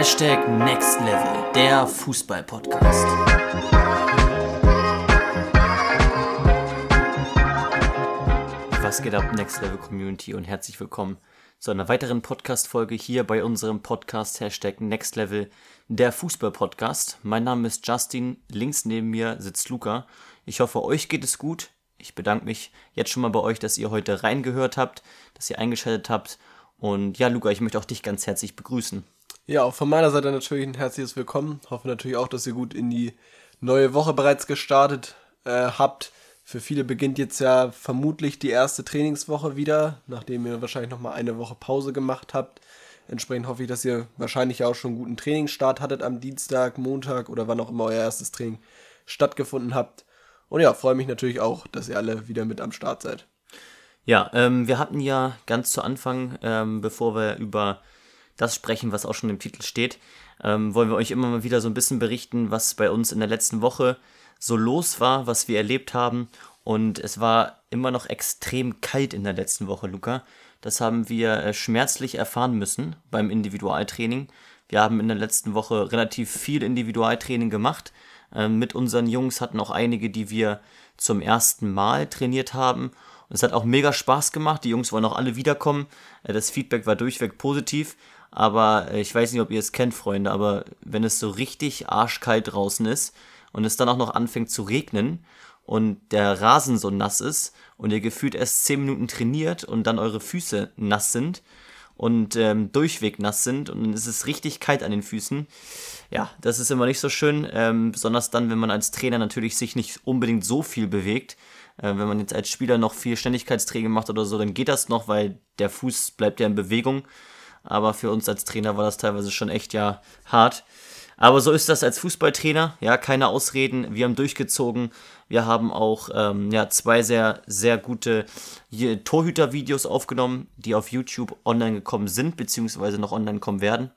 Hashtag Next Level, der Fußball-Podcast. Was geht ab, Next Level Community und herzlich willkommen zu einer weiteren Podcast-Folge hier bei unserem Podcast Hashtag Next Level, der Fußball-Podcast. Mein Name ist Justin, links neben mir sitzt Luca. Ich hoffe, euch geht es gut. Ich bedanke mich jetzt schon mal bei euch, dass ihr heute reingehört habt, dass ihr eingeschaltet habt. Und ja, Luca, ich möchte auch dich ganz herzlich begrüßen. Ja, auch von meiner Seite natürlich ein herzliches Willkommen. Hoffe natürlich auch, dass ihr gut in die neue Woche bereits gestartet äh, habt. Für viele beginnt jetzt ja vermutlich die erste Trainingswoche wieder, nachdem ihr wahrscheinlich nochmal eine Woche Pause gemacht habt. Entsprechend hoffe ich, dass ihr wahrscheinlich auch schon einen guten Trainingsstart hattet am Dienstag, Montag oder wann auch immer euer erstes Training stattgefunden habt. Und ja, freue mich natürlich auch, dass ihr alle wieder mit am Start seid. Ja, ähm, wir hatten ja ganz zu Anfang, ähm, bevor wir über das sprechen, was auch schon im Titel steht, ähm, wollen wir euch immer mal wieder so ein bisschen berichten, was bei uns in der letzten Woche so los war, was wir erlebt haben. Und es war immer noch extrem kalt in der letzten Woche, Luca. Das haben wir äh, schmerzlich erfahren müssen beim Individualtraining. Wir haben in der letzten Woche relativ viel Individualtraining gemacht. Ähm, mit unseren Jungs hatten auch einige, die wir zum ersten Mal trainiert haben. Und es hat auch mega Spaß gemacht. Die Jungs wollen auch alle wiederkommen. Äh, das Feedback war durchweg positiv. Aber äh, ich weiß nicht, ob ihr es kennt, Freunde, aber wenn es so richtig arschkalt draußen ist und es dann auch noch anfängt zu regnen und der Rasen so nass ist und ihr gefühlt erst 10 Minuten trainiert und dann eure Füße nass sind und ähm, durchweg nass sind und dann ist es richtig kalt an den Füßen. Ja, das ist immer nicht so schön, ähm, besonders dann, wenn man als Trainer natürlich sich nicht unbedingt so viel bewegt. Äh, wenn man jetzt als Spieler noch viel Ständigkeitstraining macht oder so, dann geht das noch, weil der Fuß bleibt ja in Bewegung aber für uns als Trainer war das teilweise schon echt ja hart. Aber so ist das als Fußballtrainer, ja, keine Ausreden. Wir haben durchgezogen. Wir haben auch ähm, ja, zwei sehr, sehr gute Torhüter-Videos aufgenommen, die auf YouTube online gekommen sind, beziehungsweise noch online kommen werden.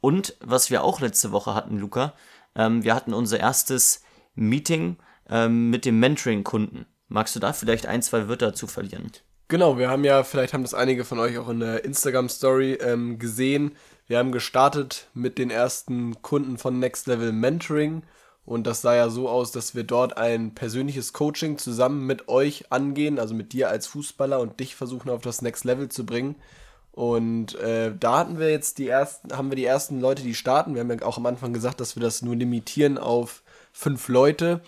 Und was wir auch letzte Woche hatten, Luca, ähm, wir hatten unser erstes Meeting ähm, mit dem Mentoring-Kunden. Magst du da vielleicht ein, zwei Wörter zu verlieren? Genau, wir haben ja, vielleicht haben das einige von euch auch in der Instagram-Story ähm, gesehen. Wir haben gestartet mit den ersten Kunden von Next Level Mentoring. Und das sah ja so aus, dass wir dort ein persönliches Coaching zusammen mit euch angehen, also mit dir als Fußballer und dich versuchen auf das Next Level zu bringen. Und äh, da hatten wir jetzt die ersten, haben wir die ersten Leute, die starten. Wir haben ja auch am Anfang gesagt, dass wir das nur limitieren auf fünf Leute.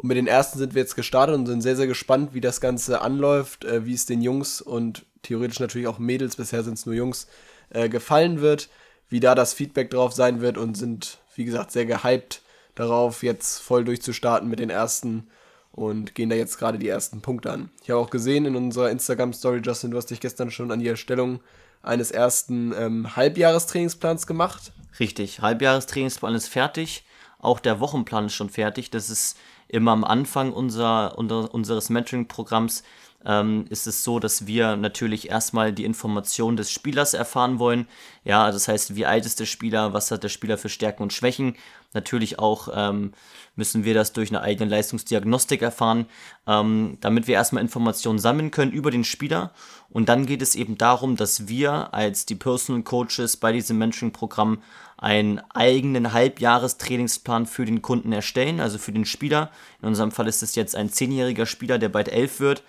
Und mit den ersten sind wir jetzt gestartet und sind sehr, sehr gespannt, wie das Ganze anläuft, äh, wie es den Jungs und theoretisch natürlich auch Mädels, bisher sind es nur Jungs, äh, gefallen wird, wie da das Feedback drauf sein wird und sind, wie gesagt, sehr gehypt darauf, jetzt voll durchzustarten mit den ersten und gehen da jetzt gerade die ersten Punkte an. Ich habe auch gesehen in unserer Instagram-Story, Justin, du hast dich gestern schon an die Erstellung eines ersten ähm, Halbjahrestrainingsplans gemacht. Richtig, Halbjahrestrainingsplan ist fertig. Auch der Wochenplan ist schon fertig. Das ist immer am Anfang unser, unser unseres Mentoring-Programms ähm, ist es so, dass wir natürlich erstmal die Information des Spielers erfahren wollen. Ja, das heißt, wie alt ist der Spieler, was hat der Spieler für Stärken und Schwächen. Natürlich auch ähm, müssen wir das durch eine eigene Leistungsdiagnostik erfahren, ähm, damit wir erstmal Informationen sammeln können über den Spieler. Und dann geht es eben darum, dass wir als die Personal Coaches bei diesem Mentoring-Programm einen eigenen Halbjahrestrainingsplan für den Kunden erstellen, also für den Spieler. In unserem Fall ist es jetzt ein zehnjähriger Spieler, der bald elf wird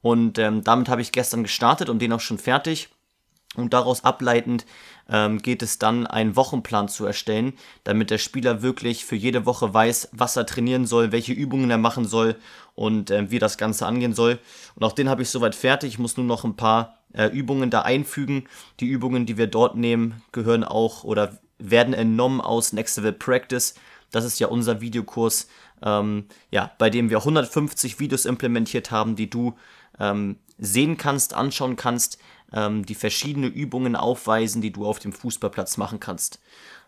und ähm, damit habe ich gestern gestartet und den auch schon fertig. Und daraus ableitend ähm, geht es dann, einen Wochenplan zu erstellen, damit der Spieler wirklich für jede Woche weiß, was er trainieren soll, welche Übungen er machen soll und äh, wie das Ganze angehen soll. Und auch den habe ich soweit fertig. Ich muss nur noch ein paar äh, Übungen da einfügen. Die Übungen, die wir dort nehmen, gehören auch oder werden entnommen aus Next Level Practice. Das ist ja unser Videokurs, ähm, ja, bei dem wir 150 Videos implementiert haben, die du ähm, sehen kannst, anschauen kannst, ähm, die verschiedenen Übungen aufweisen, die du auf dem Fußballplatz machen kannst.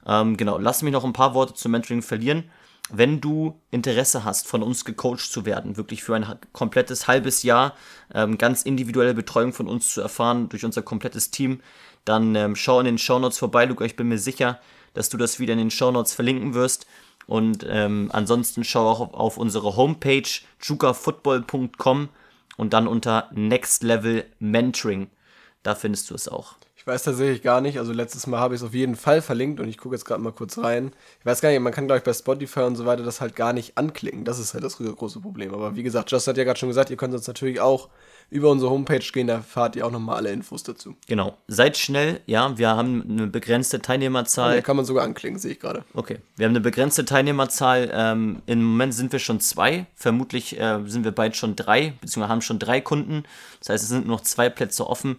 Ähm, genau, lass mich noch ein paar Worte zum Mentoring verlieren. Wenn du Interesse hast, von uns gecoacht zu werden, wirklich für ein komplettes halbes Jahr ähm, ganz individuelle Betreuung von uns zu erfahren durch unser komplettes Team, dann ähm, schau in den Shownotes vorbei, Luca. Ich bin mir sicher, dass du das wieder in den Shownotes verlinken wirst. Und ähm, ansonsten schau auch auf, auf unsere Homepage jukafootball.com und dann unter Next Level Mentoring. Da findest du es auch. Ich weiß tatsächlich gar nicht. Also letztes Mal habe ich es auf jeden Fall verlinkt und ich gucke jetzt gerade mal kurz rein. Ich weiß gar nicht, man kann glaube ich bei Spotify und so weiter das halt gar nicht anklicken. Das ist halt das große Problem. Aber wie gesagt, Just hat ja gerade schon gesagt, ihr könnt uns natürlich auch über unsere Homepage gehen, da erfahrt ihr auch nochmal alle Infos dazu. Genau. Seid schnell, ja, wir haben eine begrenzte Teilnehmerzahl. Ja, kann man sogar anklicken, sehe ich gerade. Okay. Wir haben eine begrenzte Teilnehmerzahl. Ähm, Im Moment sind wir schon zwei. Vermutlich äh, sind wir bald schon drei, beziehungsweise haben schon drei Kunden. Das heißt, es sind noch zwei Plätze offen.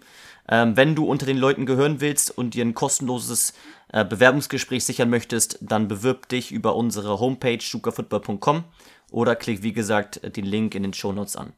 Ähm, wenn du unter den Leuten gehören willst und dir ein kostenloses äh, Bewerbungsgespräch sichern möchtest, dann bewirb dich über unsere Homepage sukafootball.com oder klick, wie gesagt, den Link in den Show Notes an.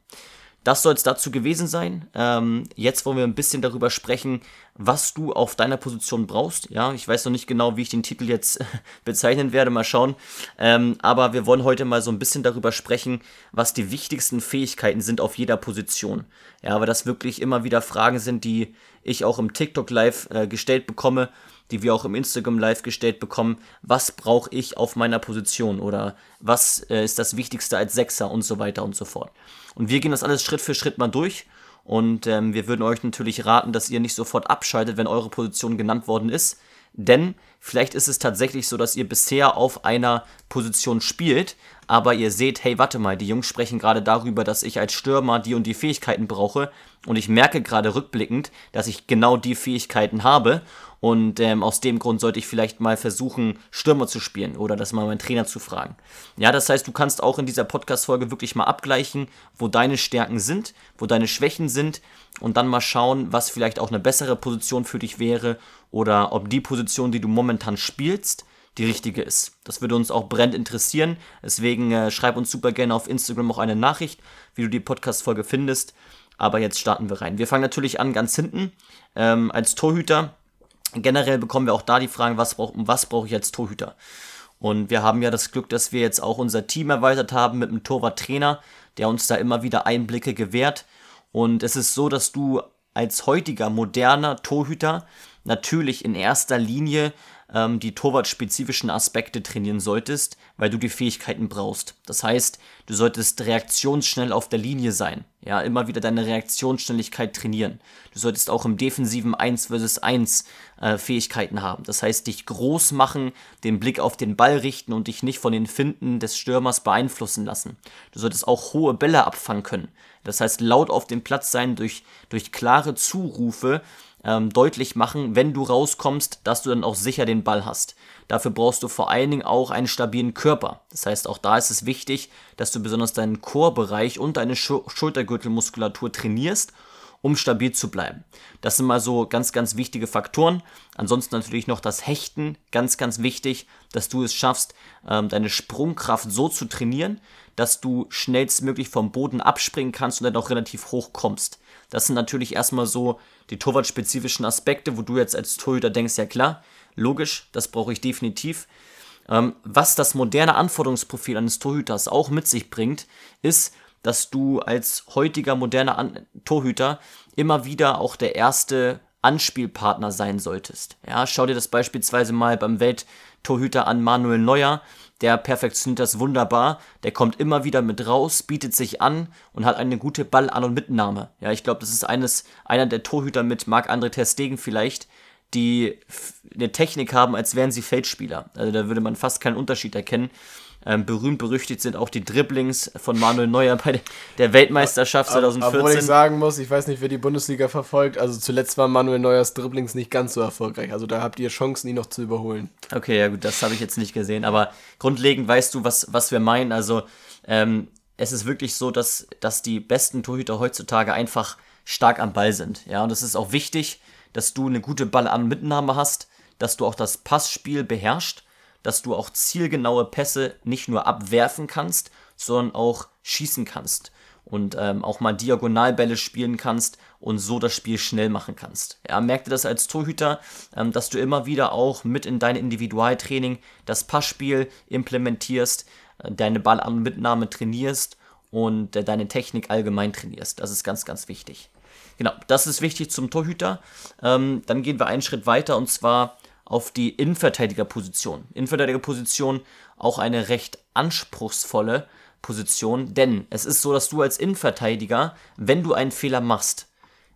Das soll es dazu gewesen sein. Ähm, jetzt wollen wir ein bisschen darüber sprechen, was du auf deiner Position brauchst. Ja, ich weiß noch nicht genau, wie ich den Titel jetzt bezeichnen werde. Mal schauen. Ähm, aber wir wollen heute mal so ein bisschen darüber sprechen, was die wichtigsten Fähigkeiten sind auf jeder Position. Ja, weil das wirklich immer wieder Fragen sind, die ich auch im TikTok Live äh, gestellt bekomme, die wir auch im Instagram Live gestellt bekommen. Was brauche ich auf meiner Position oder was äh, ist das Wichtigste als Sechser und so weiter und so fort. Und wir gehen das alles Schritt für Schritt mal durch. Und ähm, wir würden euch natürlich raten, dass ihr nicht sofort abschaltet, wenn eure Position genannt worden ist. Denn vielleicht ist es tatsächlich so, dass ihr bisher auf einer Position spielt, aber ihr seht, hey, warte mal, die Jungs sprechen gerade darüber, dass ich als Stürmer die und die Fähigkeiten brauche. Und ich merke gerade rückblickend, dass ich genau die Fähigkeiten habe. Und ähm, aus dem Grund sollte ich vielleicht mal versuchen, Stürmer zu spielen oder das mal meinen Trainer zu fragen. Ja, das heißt, du kannst auch in dieser Podcast-Folge wirklich mal abgleichen, wo deine Stärken sind, wo deine Schwächen sind und dann mal schauen, was vielleicht auch eine bessere Position für dich wäre oder ob die Position, die du momentan spielst, die richtige ist. Das würde uns auch brennend interessieren. Deswegen äh, schreib uns super gerne auf Instagram auch eine Nachricht, wie du die Podcast-Folge findest. Aber jetzt starten wir rein. Wir fangen natürlich an ganz hinten ähm, als Torhüter generell bekommen wir auch da die Fragen, was brauche was brauch ich als Torhüter? Und wir haben ja das Glück, dass wir jetzt auch unser Team erweitert haben mit einem Torwarttrainer, der uns da immer wieder Einblicke gewährt. Und es ist so, dass du als heutiger moderner Torhüter natürlich in erster Linie ähm, die torwartspezifischen Aspekte trainieren solltest, weil du die Fähigkeiten brauchst. Das heißt, du solltest reaktionsschnell auf der Linie sein. Ja, immer wieder deine Reaktionsschnelligkeit trainieren. Du solltest auch im defensiven 1 vs 1 äh, Fähigkeiten haben. Das heißt, dich groß machen, den Blick auf den Ball richten und dich nicht von den Finden des Stürmers beeinflussen lassen. Du solltest auch hohe Bälle abfangen können. Das heißt, laut auf dem Platz sein durch, durch klare Zurufe ähm, deutlich machen, wenn du rauskommst, dass du dann auch sicher den Ball hast. Dafür brauchst du vor allen Dingen auch einen stabilen Körper. Das heißt, auch da ist es wichtig, dass du besonders deinen Chorbereich und deine Sch Schultergürtelmuskulatur trainierst, um stabil zu bleiben. Das sind mal so ganz, ganz wichtige Faktoren. Ansonsten natürlich noch das Hechten, ganz, ganz wichtig, dass du es schaffst, ähm, deine Sprungkraft so zu trainieren, dass du schnellstmöglich vom Boden abspringen kannst und dann auch relativ hoch kommst. Das sind natürlich erstmal so die torwartspezifischen Aspekte, wo du jetzt als Torhüter denkst, ja klar, logisch, das brauche ich definitiv. Ähm, was das moderne Anforderungsprofil eines Torhüters auch mit sich bringt, ist, dass du als heutiger moderner An Torhüter immer wieder auch der erste Anspielpartner sein solltest. Ja, schau dir das beispielsweise mal beim Welttorhüter an Manuel Neuer, der perfektioniert das wunderbar, der kommt immer wieder mit raus, bietet sich an und hat eine gute Ball-An- und Mitnahme. Ja, ich glaube, das ist eines, einer der Torhüter mit Marc-André Ter vielleicht, die eine Technik haben, als wären sie Feldspieler. Also da würde man fast keinen Unterschied erkennen. Ähm, berühmt berüchtigt sind auch die Dribblings von Manuel Neuer bei der Weltmeisterschaft 2014. Obwohl ich sagen muss, ich weiß nicht, wer die Bundesliga verfolgt. Also zuletzt war Manuel Neuers Dribblings nicht ganz so erfolgreich. Also da habt ihr Chancen, ihn noch zu überholen. Okay, ja gut, das habe ich jetzt nicht gesehen. Aber grundlegend weißt du, was, was wir meinen. Also ähm, es ist wirklich so, dass, dass die besten Torhüter heutzutage einfach stark am Ball sind. Ja, und es ist auch wichtig, dass du eine gute Ball-an-Mitnahme hast, dass du auch das Passspiel beherrschst dass du auch zielgenaue Pässe nicht nur abwerfen kannst, sondern auch schießen kannst und ähm, auch mal Diagonalbälle spielen kannst und so das Spiel schnell machen kannst. Ja, merk das als Torhüter, ähm, dass du immer wieder auch mit in dein Individualtraining das Passspiel implementierst, äh, deine Ballanmitnahme trainierst und äh, deine Technik allgemein trainierst. Das ist ganz, ganz wichtig. Genau, das ist wichtig zum Torhüter. Ähm, dann gehen wir einen Schritt weiter und zwar auf die Innenverteidigerposition. Innenverteidigerposition auch eine recht anspruchsvolle Position, denn es ist so, dass du als Innenverteidiger, wenn du einen Fehler machst,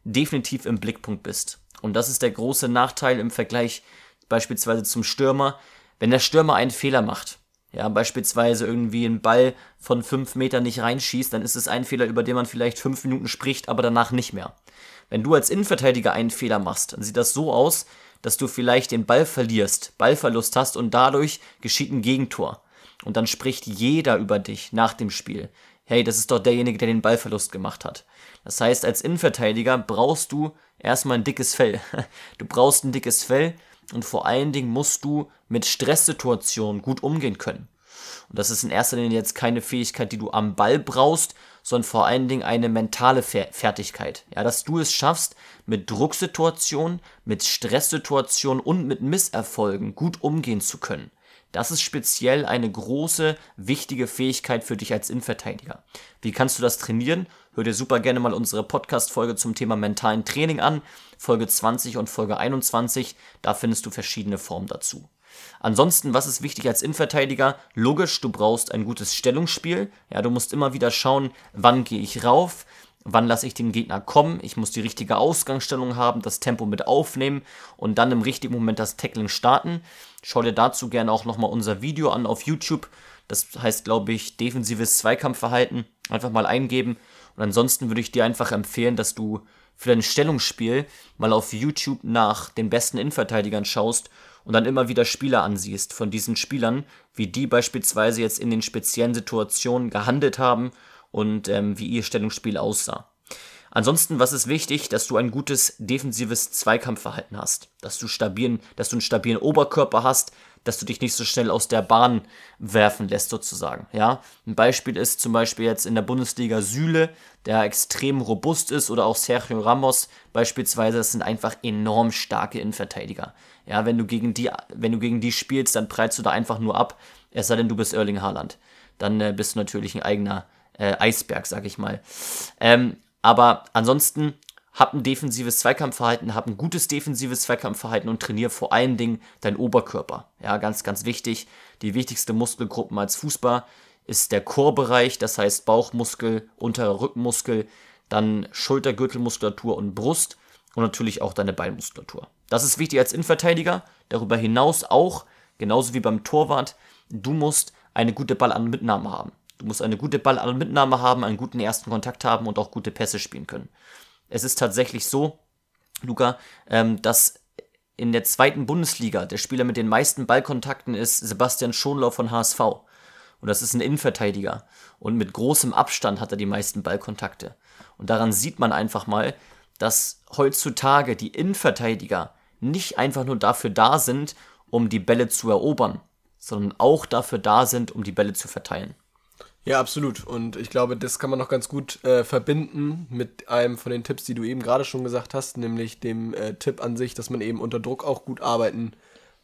definitiv im Blickpunkt bist. Und das ist der große Nachteil im Vergleich beispielsweise zum Stürmer. Wenn der Stürmer einen Fehler macht, ja, beispielsweise irgendwie einen Ball von fünf Metern nicht reinschießt, dann ist es ein Fehler, über den man vielleicht fünf Minuten spricht, aber danach nicht mehr. Wenn du als Innenverteidiger einen Fehler machst, dann sieht das so aus, dass du vielleicht den Ball verlierst, Ballverlust hast und dadurch geschieht ein Gegentor. Und dann spricht jeder über dich nach dem Spiel. Hey, das ist doch derjenige, der den Ballverlust gemacht hat. Das heißt, als Innenverteidiger brauchst du erstmal ein dickes Fell. Du brauchst ein dickes Fell und vor allen Dingen musst du mit Stresssituationen gut umgehen können. Und das ist in erster Linie jetzt keine Fähigkeit, die du am Ball brauchst, sondern vor allen Dingen eine mentale Fertigkeit. Ja, dass du es schaffst, mit Drucksituationen, mit Stresssituationen und mit Misserfolgen gut umgehen zu können. Das ist speziell eine große, wichtige Fähigkeit für dich als Innenverteidiger. Wie kannst du das trainieren? Hör dir super gerne mal unsere Podcast-Folge zum Thema mentalen Training an. Folge 20 und Folge 21. Da findest du verschiedene Formen dazu. Ansonsten, was ist wichtig als Innenverteidiger? Logisch, du brauchst ein gutes Stellungsspiel. Ja, du musst immer wieder schauen, wann gehe ich rauf, wann lasse ich den Gegner kommen. Ich muss die richtige Ausgangsstellung haben, das Tempo mit aufnehmen und dann im richtigen Moment das Tackling starten. Schau dir dazu gerne auch nochmal unser Video an auf YouTube. Das heißt, glaube ich, defensives Zweikampfverhalten. Einfach mal eingeben. Und ansonsten würde ich dir einfach empfehlen, dass du für dein Stellungsspiel mal auf YouTube nach den besten Innenverteidigern schaust und dann immer wieder Spieler ansiehst von diesen Spielern, wie die beispielsweise jetzt in den speziellen Situationen gehandelt haben und ähm, wie ihr Stellungsspiel aussah. Ansonsten, was ist wichtig, dass du ein gutes defensives Zweikampfverhalten hast, dass du stabilen, dass du einen stabilen Oberkörper hast, dass du dich nicht so schnell aus der Bahn werfen lässt sozusagen. Ja, ein Beispiel ist zum Beispiel jetzt in der Bundesliga Süle, der extrem robust ist, oder auch Sergio Ramos beispielsweise. Das sind einfach enorm starke Innenverteidiger. Ja, wenn du gegen die, wenn du gegen die spielst, dann prallst du da einfach nur ab. Es sei denn, du bist Erling Haaland, dann äh, bist du natürlich ein eigener äh, Eisberg, sag ich mal. Ähm, aber ansonsten hab ein defensives Zweikampfverhalten, hab ein gutes defensives Zweikampfverhalten und trainiere vor allen Dingen deinen Oberkörper. Ja, ganz, ganz wichtig. Die wichtigste Muskelgruppen als Fußball ist der Chorbereich, das heißt Bauchmuskel, unterer Rückenmuskel, dann Schultergürtelmuskulatur und Brust und natürlich auch deine Beinmuskulatur. Das ist wichtig als Innenverteidiger. Darüber hinaus auch, genauso wie beim Torwart, du musst eine gute Ballanmitnahme haben. Du musst eine gute Ballanmitnahme haben, einen guten ersten Kontakt haben und auch gute Pässe spielen können. Es ist tatsächlich so, Luca, ähm, dass in der zweiten Bundesliga der Spieler mit den meisten Ballkontakten ist Sebastian Schonlau von HSV. Und das ist ein Innenverteidiger. Und mit großem Abstand hat er die meisten Ballkontakte. Und daran sieht man einfach mal, dass heutzutage die Innenverteidiger nicht einfach nur dafür da sind, um die Bälle zu erobern, sondern auch dafür da sind, um die Bälle zu verteilen. Ja, absolut. Und ich glaube, das kann man noch ganz gut äh, verbinden mit einem von den Tipps, die du eben gerade schon gesagt hast, nämlich dem äh, Tipp an sich, dass man eben unter Druck auch gut arbeiten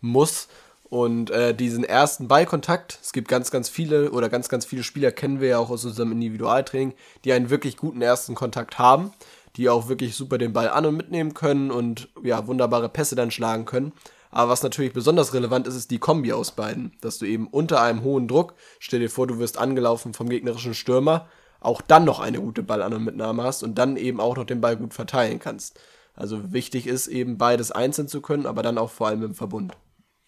muss. Und äh, diesen ersten Ballkontakt, es gibt ganz, ganz viele oder ganz, ganz viele Spieler kennen wir ja auch aus unserem Individualtraining, die einen wirklich guten ersten Kontakt haben, die auch wirklich super den Ball an und mitnehmen können und ja, wunderbare Pässe dann schlagen können. Aber was natürlich besonders relevant ist, ist die Kombi aus beiden. Dass du eben unter einem hohen Druck, stell dir vor, du wirst angelaufen vom gegnerischen Stürmer, auch dann noch eine gute Ballan- und Mitnahme hast und dann eben auch noch den Ball gut verteilen kannst. Also wichtig ist eben beides einzeln zu können, aber dann auch vor allem im Verbund.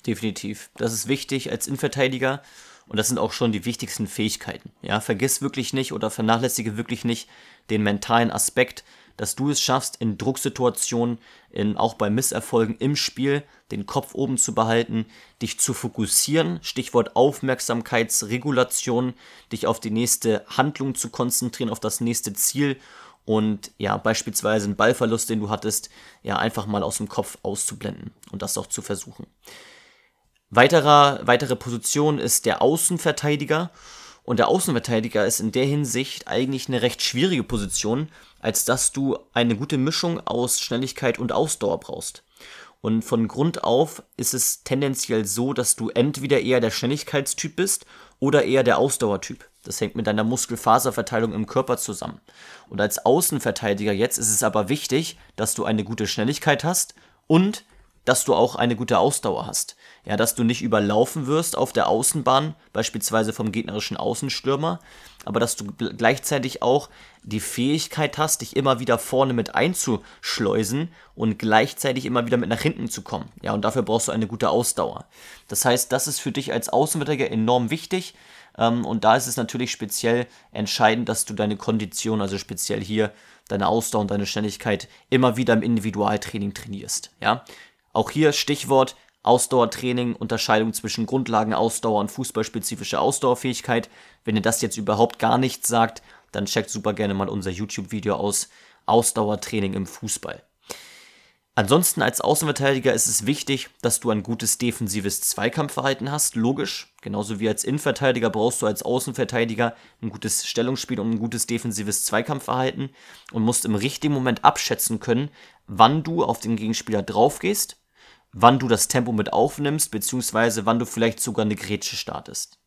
Definitiv. Das ist wichtig als Innenverteidiger und das sind auch schon die wichtigsten Fähigkeiten. Ja, vergiss wirklich nicht oder vernachlässige wirklich nicht den mentalen Aspekt, dass du es schaffst, in Drucksituationen, in, auch bei Misserfolgen im Spiel, den Kopf oben zu behalten, dich zu fokussieren, Stichwort Aufmerksamkeitsregulation, dich auf die nächste Handlung zu konzentrieren, auf das nächste Ziel und ja, beispielsweise einen Ballverlust, den du hattest, ja, einfach mal aus dem Kopf auszublenden und das auch zu versuchen. Weiterer, weitere Position ist der Außenverteidiger. Und der Außenverteidiger ist in der Hinsicht eigentlich eine recht schwierige Position, als dass du eine gute Mischung aus Schnelligkeit und Ausdauer brauchst. Und von Grund auf ist es tendenziell so, dass du entweder eher der Schnelligkeitstyp bist oder eher der Ausdauertyp. Das hängt mit deiner Muskelfaserverteilung im Körper zusammen. Und als Außenverteidiger jetzt ist es aber wichtig, dass du eine gute Schnelligkeit hast und dass du auch eine gute Ausdauer hast. Ja, dass du nicht überlaufen wirst auf der Außenbahn, beispielsweise vom gegnerischen Außenstürmer, aber dass du gleichzeitig auch die Fähigkeit hast, dich immer wieder vorne mit einzuschleusen und gleichzeitig immer wieder mit nach hinten zu kommen. Ja, und dafür brauchst du eine gute Ausdauer. Das heißt, das ist für dich als Außenverteidiger enorm wichtig. Ähm, und da ist es natürlich speziell entscheidend, dass du deine Kondition, also speziell hier deine Ausdauer und deine Schnelligkeit immer wieder im Individualtraining trainierst. Ja, auch hier Stichwort Ausdauertraining, Unterscheidung zwischen Grundlagenausdauer und fußballspezifischer Ausdauerfähigkeit. Wenn ihr das jetzt überhaupt gar nichts sagt, dann checkt super gerne mal unser YouTube-Video aus Ausdauertraining im Fußball. Ansonsten als Außenverteidiger ist es wichtig, dass du ein gutes defensives Zweikampfverhalten hast, logisch. Genauso wie als Innenverteidiger brauchst du als Außenverteidiger ein gutes Stellungsspiel und ein gutes defensives Zweikampfverhalten und musst im richtigen Moment abschätzen können, wann du auf den Gegenspieler draufgehst, wann du das Tempo mit aufnimmst, beziehungsweise wann du vielleicht sogar eine Grätsche startest.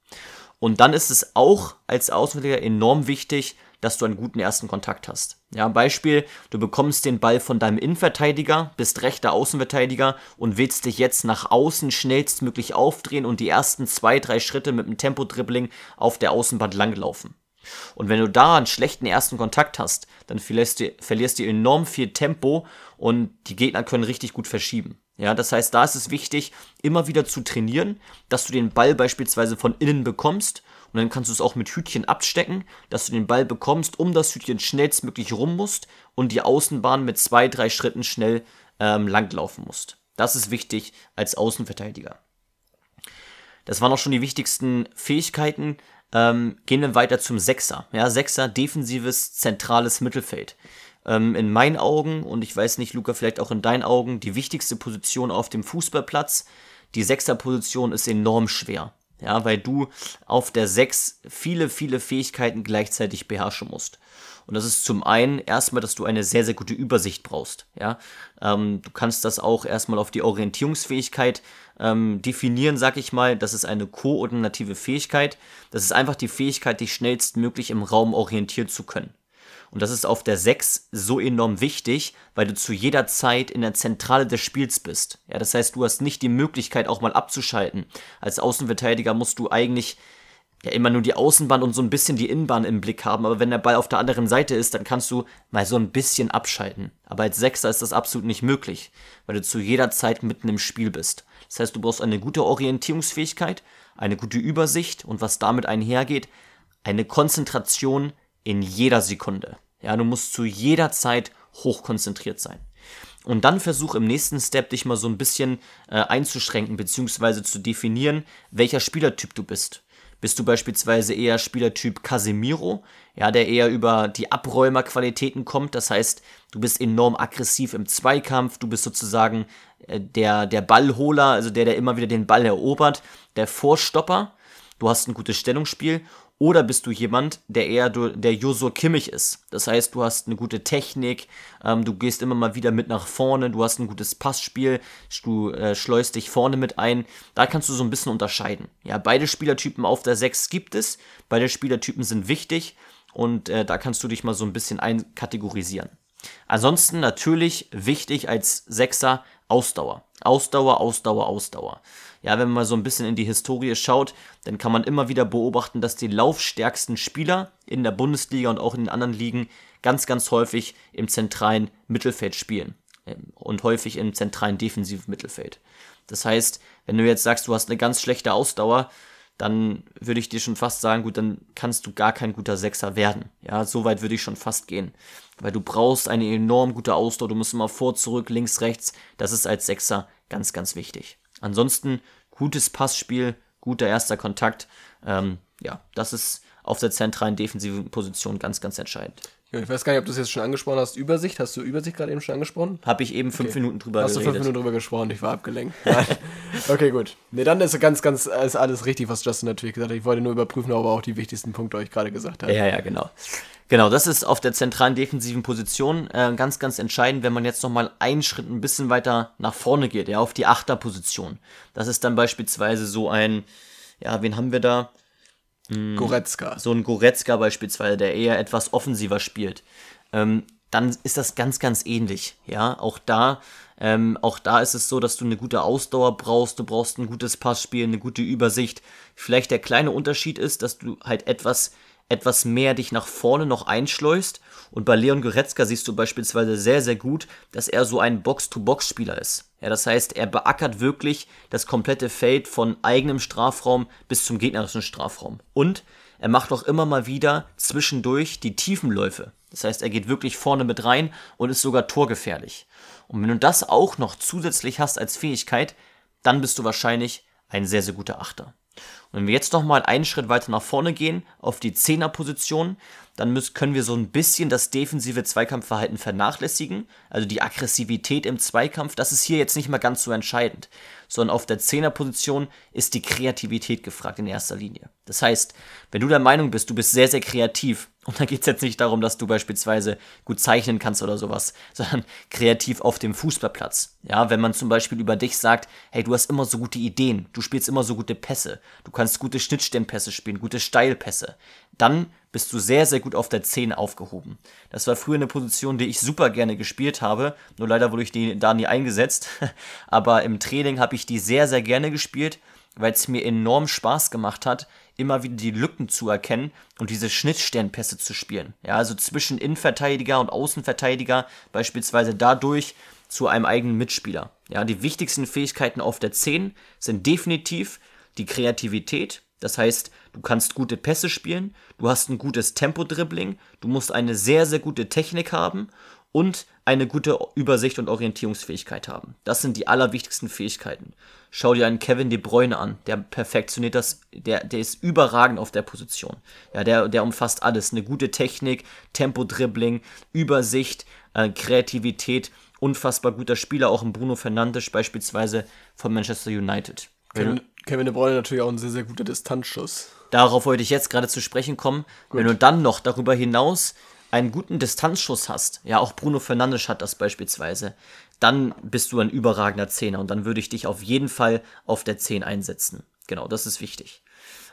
Und dann ist es auch als Außenverteidiger enorm wichtig, dass du einen guten ersten Kontakt hast. Ja, Beispiel, du bekommst den Ball von deinem Innenverteidiger, bist rechter Außenverteidiger und willst dich jetzt nach außen schnellstmöglich aufdrehen und die ersten zwei, drei Schritte mit dem Tempo-Dribbling auf der Außenbahn langlaufen. Und wenn du da einen schlechten ersten Kontakt hast, dann verlierst du, verlierst du enorm viel Tempo und die Gegner können richtig gut verschieben. Ja, das heißt, da ist es wichtig, immer wieder zu trainieren, dass du den Ball beispielsweise von innen bekommst und dann kannst du es auch mit Hütchen abstecken, dass du den Ball bekommst, um das Hütchen schnellstmöglich rum musst und die Außenbahn mit zwei, drei Schritten schnell ähm, langlaufen musst. Das ist wichtig als Außenverteidiger. Das waren auch schon die wichtigsten Fähigkeiten. Ähm, gehen wir weiter zum Sechser. Ja, Sechser, defensives, zentrales Mittelfeld. Ähm, in meinen Augen, und ich weiß nicht, Luca, vielleicht auch in deinen Augen, die wichtigste Position auf dem Fußballplatz. Die Sechser-Position ist enorm schwer. Ja, weil du auf der 6 viele, viele Fähigkeiten gleichzeitig beherrschen musst. Und das ist zum einen erstmal, dass du eine sehr, sehr gute Übersicht brauchst. Ja, ähm, du kannst das auch erstmal auf die Orientierungsfähigkeit ähm, definieren, sag ich mal. Das ist eine koordinative Fähigkeit. Das ist einfach die Fähigkeit, dich schnellstmöglich im Raum orientieren zu können. Und das ist auf der 6 so enorm wichtig, weil du zu jeder Zeit in der Zentrale des Spiels bist. Ja, das heißt, du hast nicht die Möglichkeit, auch mal abzuschalten. Als Außenverteidiger musst du eigentlich ja immer nur die Außenbahn und so ein bisschen die Innenbahn im Blick haben, aber wenn der Ball auf der anderen Seite ist, dann kannst du mal so ein bisschen abschalten. Aber als Sechser ist das absolut nicht möglich, weil du zu jeder Zeit mitten im Spiel bist. Das heißt, du brauchst eine gute Orientierungsfähigkeit, eine gute Übersicht und was damit einhergeht, eine Konzentration in jeder Sekunde. Ja, du musst zu jeder Zeit hochkonzentriert sein. Und dann versuch im nächsten Step dich mal so ein bisschen äh, einzuschränken bzw. zu definieren, welcher Spielertyp du bist. Bist du beispielsweise eher Spielertyp Casemiro, ja, der eher über die Abräumerqualitäten kommt, das heißt, du bist enorm aggressiv im Zweikampf, du bist sozusagen äh, der, der Ballholer, also der, der immer wieder den Ball erobert, der Vorstopper, du hast ein gutes Stellungsspiel oder bist du jemand, der eher der Josur Kimmich ist? Das heißt, du hast eine gute Technik, ähm, du gehst immer mal wieder mit nach vorne, du hast ein gutes Passspiel, du äh, schleust dich vorne mit ein. Da kannst du so ein bisschen unterscheiden. Ja, beide Spielertypen auf der 6 gibt es, beide Spielertypen sind wichtig und äh, da kannst du dich mal so ein bisschen einkategorisieren. Ansonsten natürlich wichtig als Sechser Ausdauer. Ausdauer, Ausdauer, Ausdauer ja, wenn man mal so ein bisschen in die Historie schaut, dann kann man immer wieder beobachten, dass die laufstärksten Spieler in der Bundesliga und auch in den anderen Ligen ganz, ganz häufig im zentralen Mittelfeld spielen ähm, und häufig im zentralen defensiven Mittelfeld. Das heißt, wenn du jetzt sagst, du hast eine ganz schlechte Ausdauer, dann würde ich dir schon fast sagen, gut, dann kannst du gar kein guter Sechser werden. Ja, so weit würde ich schon fast gehen. Weil du brauchst eine enorm gute Ausdauer, du musst immer vor, zurück, links, rechts. Das ist als Sechser ganz, ganz wichtig. Ansonsten gutes Passspiel, guter erster Kontakt. Ähm, ja, das ist auf der zentralen defensiven Position ganz, ganz entscheidend. Ich weiß gar nicht, ob du es jetzt schon angesprochen hast. Übersicht, hast du Übersicht gerade eben schon angesprochen? Habe ich eben fünf okay. Minuten drüber hast geredet. Hast du fünf Minuten drüber gesprochen, ich war abgelenkt. okay, gut. Ne, dann ist ganz, ganz ist alles richtig, was Justin natürlich gesagt hat. Ich wollte nur überprüfen, ob er auch die wichtigsten Punkte euch gerade gesagt hat. Ja, ja, genau. Genau, das ist auf der zentralen defensiven Position äh, ganz, ganz entscheidend, wenn man jetzt nochmal einen Schritt ein bisschen weiter nach vorne geht, ja, auf die Achterposition. Das ist dann beispielsweise so ein, ja, wen haben wir da? Hm, Goretzka. So ein Goretzka beispielsweise, der eher etwas offensiver spielt. Ähm, dann ist das ganz, ganz ähnlich. Ja, auch da, ähm, auch da ist es so, dass du eine gute Ausdauer brauchst, du brauchst ein gutes Passspiel, eine gute Übersicht. Vielleicht der kleine Unterschied ist, dass du halt etwas, etwas mehr dich nach vorne noch einschleust. Und bei Leon Goretzka siehst du beispielsweise sehr, sehr gut, dass er so ein Box-to-Box-Spieler ist. Ja, das heißt, er beackert wirklich das komplette Feld von eigenem Strafraum bis zum gegnerischen Strafraum. Und er macht auch immer mal wieder zwischendurch die Tiefenläufe. Das heißt, er geht wirklich vorne mit rein und ist sogar torgefährlich. Und wenn du das auch noch zusätzlich hast als Fähigkeit, dann bist du wahrscheinlich ein sehr, sehr guter Achter. Und wenn wir jetzt noch mal einen Schritt weiter nach vorne gehen, auf die Zehnerposition, dann müssen, können wir so ein bisschen das defensive Zweikampfverhalten vernachlässigen. Also die Aggressivität im Zweikampf, das ist hier jetzt nicht mal ganz so entscheidend. Sondern auf der Zehnerposition ist die Kreativität gefragt in erster Linie. Das heißt, wenn du der Meinung bist, du bist sehr, sehr kreativ, und da geht es jetzt nicht darum, dass du beispielsweise gut zeichnen kannst oder sowas, sondern kreativ auf dem Fußballplatz. Ja, wenn man zum Beispiel über dich sagt, hey, du hast immer so gute Ideen, du spielst immer so gute Pässe, du kannst gute Schnittstellenpässe spielen, gute Steilpässe, dann bist du sehr, sehr gut auf der 10 aufgehoben. Das war früher eine Position, die ich super gerne gespielt habe, nur leider wurde ich die da nie eingesetzt. Aber im Training habe ich die sehr, sehr gerne gespielt, weil es mir enorm Spaß gemacht hat, immer wieder die Lücken zu erkennen und diese Schnittsternpässe zu spielen. Ja, also zwischen Innenverteidiger und Außenverteidiger, beispielsweise dadurch zu einem eigenen Mitspieler. Ja, die wichtigsten Fähigkeiten auf der 10 sind definitiv die Kreativität, das heißt, du kannst gute Pässe spielen, du hast ein gutes Tempo-Dribbling, du musst eine sehr, sehr gute Technik haben und eine gute Übersicht und Orientierungsfähigkeit haben. Das sind die allerwichtigsten Fähigkeiten. Schau dir einen Kevin De Bruyne an, der perfektioniert das, der, der ist überragend auf der Position. Ja, der, der umfasst alles. Eine gute Technik, Tempo-Dribbling, Übersicht, äh, Kreativität, unfassbar guter Spieler, auch ein Bruno Fernandes beispielsweise von Manchester United. Kevin, Kevin De Bruyne natürlich auch ein sehr, sehr guter Distanzschuss. Darauf wollte ich jetzt gerade zu sprechen kommen. Gut. Wenn du dann noch darüber hinaus einen guten Distanzschuss hast, ja, auch Bruno Fernandes hat das beispielsweise, dann bist du ein überragender Zehner und dann würde ich dich auf jeden Fall auf der 10 einsetzen. Genau, das ist wichtig.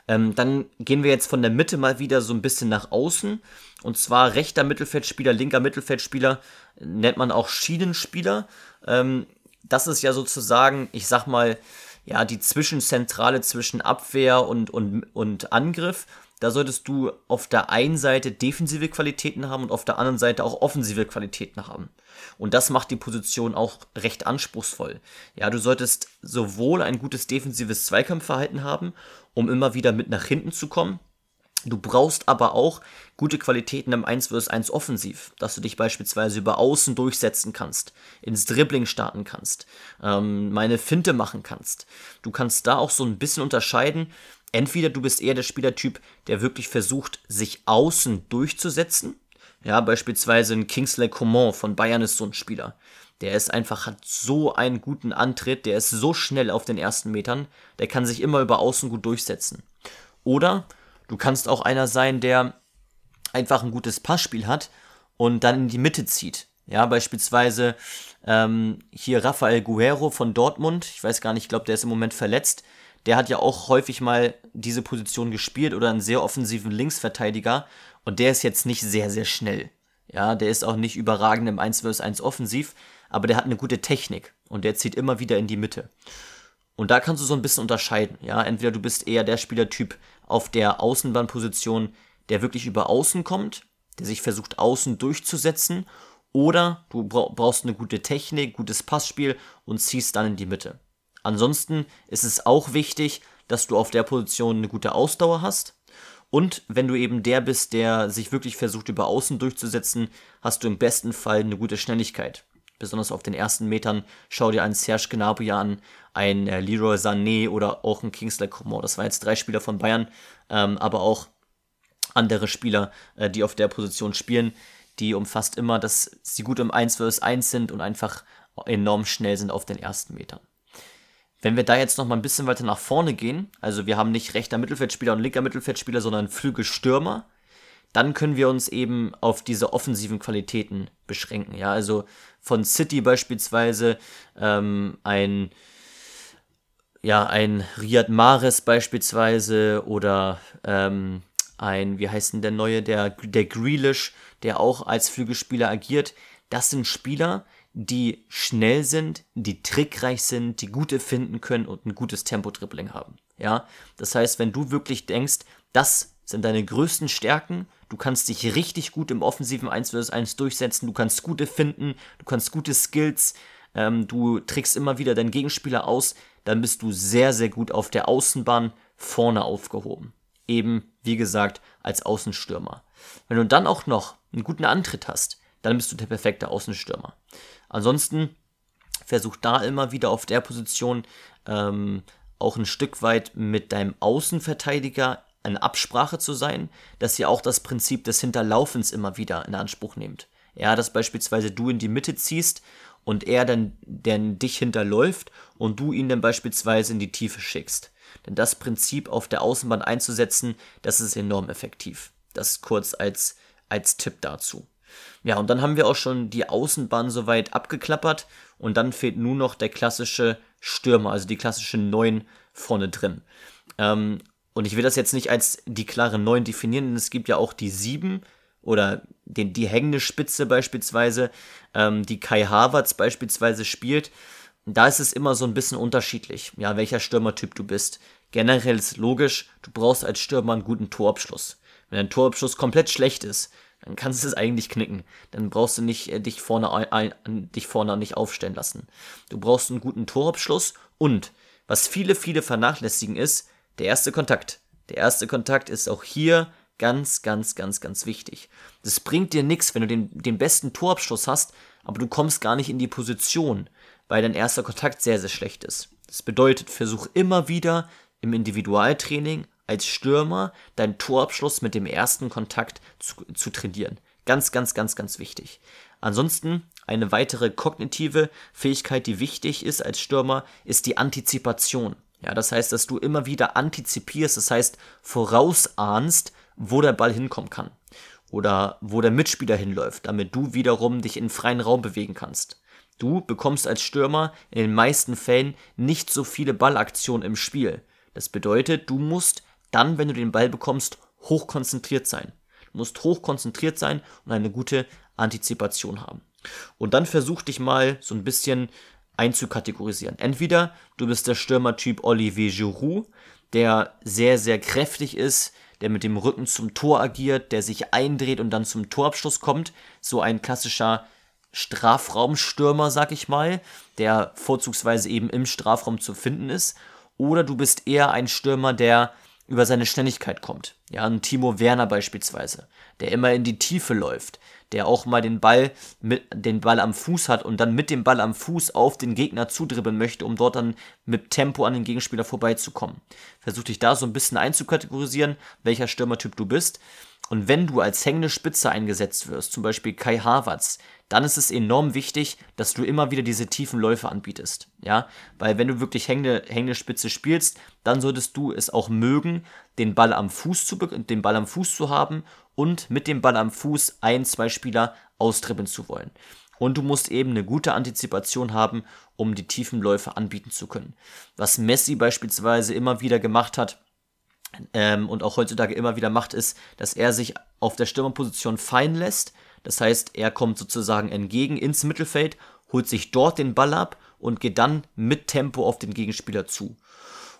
Ähm, dann gehen wir jetzt von der Mitte mal wieder so ein bisschen nach außen. Und zwar rechter Mittelfeldspieler, linker Mittelfeldspieler, nennt man auch Schienenspieler. Ähm, das ist ja sozusagen, ich sag mal, ja, die Zwischenzentrale zwischen Abwehr und, und, und Angriff. Da solltest du auf der einen Seite defensive Qualitäten haben und auf der anderen Seite auch offensive Qualitäten haben. Und das macht die Position auch recht anspruchsvoll. Ja, du solltest sowohl ein gutes defensives Zweikampfverhalten haben, um immer wieder mit nach hinten zu kommen, Du brauchst aber auch gute Qualitäten im 1 vs 1 offensiv, dass du dich beispielsweise über Außen durchsetzen kannst, ins Dribbling starten kannst, ähm, meine Finte machen kannst. Du kannst da auch so ein bisschen unterscheiden. Entweder du bist eher der Spielertyp, der wirklich versucht, sich außen durchzusetzen. Ja, beispielsweise ein Kingsley Coman von Bayern ist so ein Spieler. Der ist einfach, hat so einen guten Antritt, der ist so schnell auf den ersten Metern, der kann sich immer über Außen gut durchsetzen. Oder Du kannst auch einer sein, der einfach ein gutes Passspiel hat und dann in die Mitte zieht. Ja, beispielsweise ähm, hier Rafael Guerrero von Dortmund. Ich weiß gar nicht, ich glaube, der ist im Moment verletzt. Der hat ja auch häufig mal diese Position gespielt oder einen sehr offensiven Linksverteidiger. Und der ist jetzt nicht sehr, sehr schnell. Ja, der ist auch nicht überragend im 1 vs 1 offensiv, aber der hat eine gute Technik und der zieht immer wieder in die Mitte. Und da kannst du so ein bisschen unterscheiden. Ja, entweder du bist eher der Spielertyp auf der Außenbahnposition, der wirklich über Außen kommt, der sich versucht, außen durchzusetzen, oder du brauchst eine gute Technik, gutes Passspiel und ziehst dann in die Mitte. Ansonsten ist es auch wichtig, dass du auf der Position eine gute Ausdauer hast. Und wenn du eben der bist, der sich wirklich versucht, über Außen durchzusetzen, hast du im besten Fall eine gute Schnelligkeit besonders auf den ersten Metern. Schau dir einen Serge Gnabry an, einen äh, Leroy Sané oder auch einen Kingsley Coman. Das waren jetzt drei Spieler von Bayern, ähm, aber auch andere Spieler, äh, die auf der Position spielen, die umfasst immer, dass sie gut im 1 vs 1 sind und einfach enorm schnell sind auf den ersten Metern. Wenn wir da jetzt noch mal ein bisschen weiter nach vorne gehen, also wir haben nicht rechter Mittelfeldspieler und linker Mittelfeldspieler, sondern Flügelstürmer, dann können wir uns eben auf diese offensiven Qualitäten beschränken. Ja, also von City beispielsweise ähm, ein ja, ein Riyad Mahrez beispielsweise oder ähm, ein, wie heißt denn der neue, der, der Grealish, der auch als Flügelspieler agiert. Das sind Spieler, die schnell sind, die trickreich sind, die gute finden können und ein gutes Tempo-Dribbling haben. Ja, das heißt, wenn du wirklich denkst, das sind deine größten Stärken, du kannst dich richtig gut im offensiven 1 vs 1 durchsetzen, du kannst gute finden, du kannst gute Skills, ähm, du trickst immer wieder deinen Gegenspieler aus, dann bist du sehr, sehr gut auf der Außenbahn vorne aufgehoben. Eben, wie gesagt, als Außenstürmer. Wenn du dann auch noch einen guten Antritt hast, dann bist du der perfekte Außenstürmer. Ansonsten versuch da immer wieder auf der Position ähm, auch ein Stück weit mit deinem Außenverteidiger in Absprache zu sein, dass ihr auch das Prinzip des Hinterlaufens immer wieder in Anspruch nehmt. Ja, dass beispielsweise du in die Mitte ziehst und er dann, dann dich hinterläuft und du ihn dann beispielsweise in die Tiefe schickst. Denn das Prinzip auf der Außenbahn einzusetzen, das ist enorm effektiv. Das kurz als, als Tipp dazu. Ja, und dann haben wir auch schon die Außenbahn soweit abgeklappert und dann fehlt nur noch der klassische Stürmer, also die klassische 9 vorne drin. Ähm, und ich will das jetzt nicht als die klare 9 definieren, denn es gibt ja auch die 7 oder den, die hängende Spitze beispielsweise, ähm, die Kai Havertz beispielsweise spielt. Da ist es immer so ein bisschen unterschiedlich, ja, welcher Stürmertyp du bist. Generell ist logisch, du brauchst als Stürmer einen guten Torabschluss. Wenn ein Torabschluss komplett schlecht ist, dann kannst du es eigentlich knicken. Dann brauchst du nicht äh, dich vorne ein, ein, dich vorne nicht aufstellen lassen. Du brauchst einen guten Torabschluss und was viele viele vernachlässigen ist, der erste Kontakt. Der erste Kontakt ist auch hier ganz ganz ganz ganz wichtig. Das bringt dir nichts, wenn du den den besten Torabschluss hast, aber du kommst gar nicht in die Position, weil dein erster Kontakt sehr sehr schlecht ist. Das bedeutet, versuch immer wieder im Individualtraining als Stürmer deinen Torabschluss mit dem ersten Kontakt zu, zu trainieren. Ganz, ganz, ganz, ganz wichtig. Ansonsten eine weitere kognitive Fähigkeit, die wichtig ist als Stürmer, ist die Antizipation. Ja, das heißt, dass du immer wieder antizipierst, das heißt vorausahnst, wo der Ball hinkommen kann oder wo der Mitspieler hinläuft, damit du wiederum dich in freien Raum bewegen kannst. Du bekommst als Stürmer in den meisten Fällen nicht so viele Ballaktionen im Spiel. Das bedeutet, du musst dann, wenn du den Ball bekommst, hochkonzentriert sein. Du musst hochkonzentriert sein und eine gute Antizipation haben. Und dann versuch dich mal so ein bisschen einzukategorisieren. Entweder du bist der Stürmertyp Olivier Giroud, der sehr, sehr kräftig ist, der mit dem Rücken zum Tor agiert, der sich eindreht und dann zum Torabschluss kommt. So ein klassischer Strafraumstürmer, sag ich mal, der vorzugsweise eben im Strafraum zu finden ist. Oder du bist eher ein Stürmer, der über seine Schnelligkeit kommt. Ja, ein Timo Werner beispielsweise, der immer in die Tiefe läuft, der auch mal den Ball mit den Ball am Fuß hat und dann mit dem Ball am Fuß auf den Gegner zudribbeln möchte, um dort dann mit Tempo an den Gegenspieler vorbeizukommen. Versuch dich da so ein bisschen einzukategorisieren, welcher Stürmertyp du bist. Und wenn du als hängende Spitze eingesetzt wirst, zum Beispiel Kai Havertz, dann ist es enorm wichtig, dass du immer wieder diese tiefen Läufe anbietest. Ja, weil wenn du wirklich hängende, hängende Spitze spielst, dann solltest du es auch mögen, den Ball am Fuß zu, den Ball am Fuß zu haben und mit dem Ball am Fuß ein, zwei Spieler austribbeln zu wollen. Und du musst eben eine gute Antizipation haben, um die tiefen Läufe anbieten zu können. Was Messi beispielsweise immer wieder gemacht hat, ähm, und auch heutzutage immer wieder macht, ist, dass er sich auf der Stürmerposition fallen lässt das heißt, er kommt sozusagen entgegen ins Mittelfeld, holt sich dort den Ball ab und geht dann mit Tempo auf den Gegenspieler zu.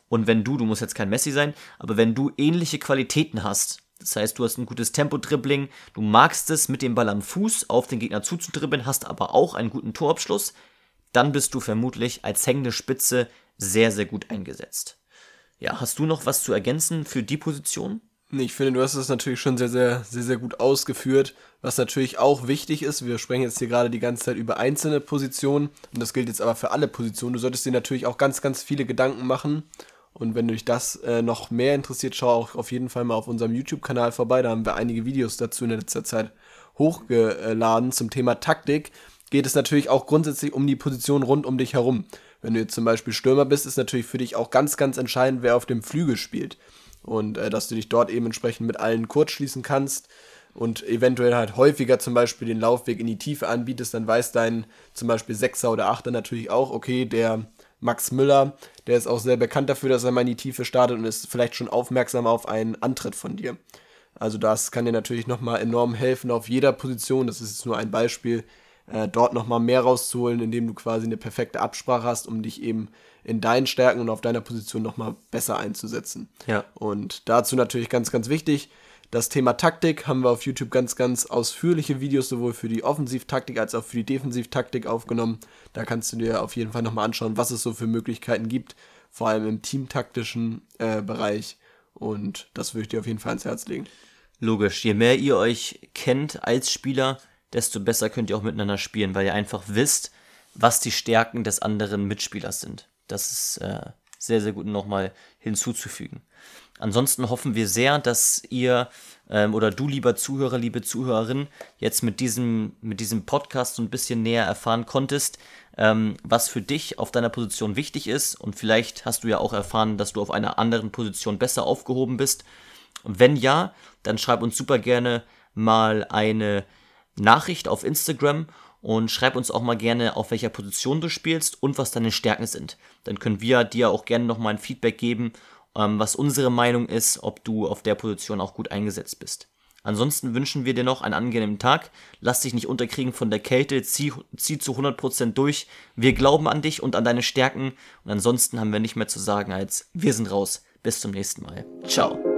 Und wenn du, du musst jetzt kein Messi sein, aber wenn du ähnliche Qualitäten hast, das heißt, du hast ein gutes Tempo-Dribbling, du magst es, mit dem Ball am Fuß auf den Gegner zuzudribbeln, hast aber auch einen guten Torabschluss, dann bist du vermutlich als hängende Spitze sehr, sehr gut eingesetzt. Ja, hast du noch was zu ergänzen für die Position? Ich finde, du hast es natürlich schon sehr, sehr, sehr, sehr gut ausgeführt. Was natürlich auch wichtig ist, wir sprechen jetzt hier gerade die ganze Zeit über einzelne Positionen und das gilt jetzt aber für alle Positionen. Du solltest dir natürlich auch ganz, ganz viele Gedanken machen. Und wenn dich das äh, noch mehr interessiert, schau auch auf jeden Fall mal auf unserem YouTube-Kanal vorbei. Da haben wir einige Videos dazu in letzter Zeit hochgeladen zum Thema Taktik. Geht es natürlich auch grundsätzlich um die Position rund um dich herum. Wenn du jetzt zum Beispiel Stürmer bist, ist natürlich für dich auch ganz, ganz entscheidend, wer auf dem Flügel spielt und äh, dass du dich dort eben entsprechend mit allen kurz schließen kannst und eventuell halt häufiger zum Beispiel den Laufweg in die Tiefe anbietest, dann weiß dein zum Beispiel Sechser oder Achter natürlich auch, okay, der Max Müller, der ist auch sehr bekannt dafür, dass er mal in die Tiefe startet und ist vielleicht schon aufmerksam auf einen Antritt von dir. Also das kann dir natürlich nochmal enorm helfen auf jeder Position. Das ist jetzt nur ein Beispiel, äh, dort nochmal mehr rauszuholen, indem du quasi eine perfekte Absprache hast, um dich eben in deinen Stärken und auf deiner Position nochmal besser einzusetzen. Ja. Und dazu natürlich ganz, ganz wichtig, das Thema Taktik haben wir auf YouTube ganz, ganz ausführliche Videos sowohl für die Offensivtaktik als auch für die Defensivtaktik aufgenommen. Da kannst du dir auf jeden Fall nochmal anschauen, was es so für Möglichkeiten gibt, vor allem im teamtaktischen äh, Bereich. Und das würde ich dir auf jeden Fall ans Herz legen. Logisch, je mehr ihr euch kennt als Spieler, desto besser könnt ihr auch miteinander spielen, weil ihr einfach wisst, was die Stärken des anderen Mitspielers sind. Das ist äh, sehr, sehr gut nochmal hinzuzufügen. Ansonsten hoffen wir sehr, dass ihr ähm, oder du, lieber Zuhörer, liebe Zuhörerin, jetzt mit diesem, mit diesem Podcast so ein bisschen näher erfahren konntest, ähm, was für dich auf deiner Position wichtig ist. Und vielleicht hast du ja auch erfahren, dass du auf einer anderen Position besser aufgehoben bist. Und wenn ja, dann schreib uns super gerne mal eine Nachricht auf Instagram und schreib uns auch mal gerne, auf welcher Position du spielst und was deine Stärken sind. Dann können wir dir auch gerne nochmal ein Feedback geben, ähm, was unsere Meinung ist, ob du auf der Position auch gut eingesetzt bist. Ansonsten wünschen wir dir noch einen angenehmen Tag. Lass dich nicht unterkriegen von der Kälte. Zieh, zieh zu 100% durch. Wir glauben an dich und an deine Stärken. Und ansonsten haben wir nicht mehr zu sagen als wir sind raus. Bis zum nächsten Mal. Ciao.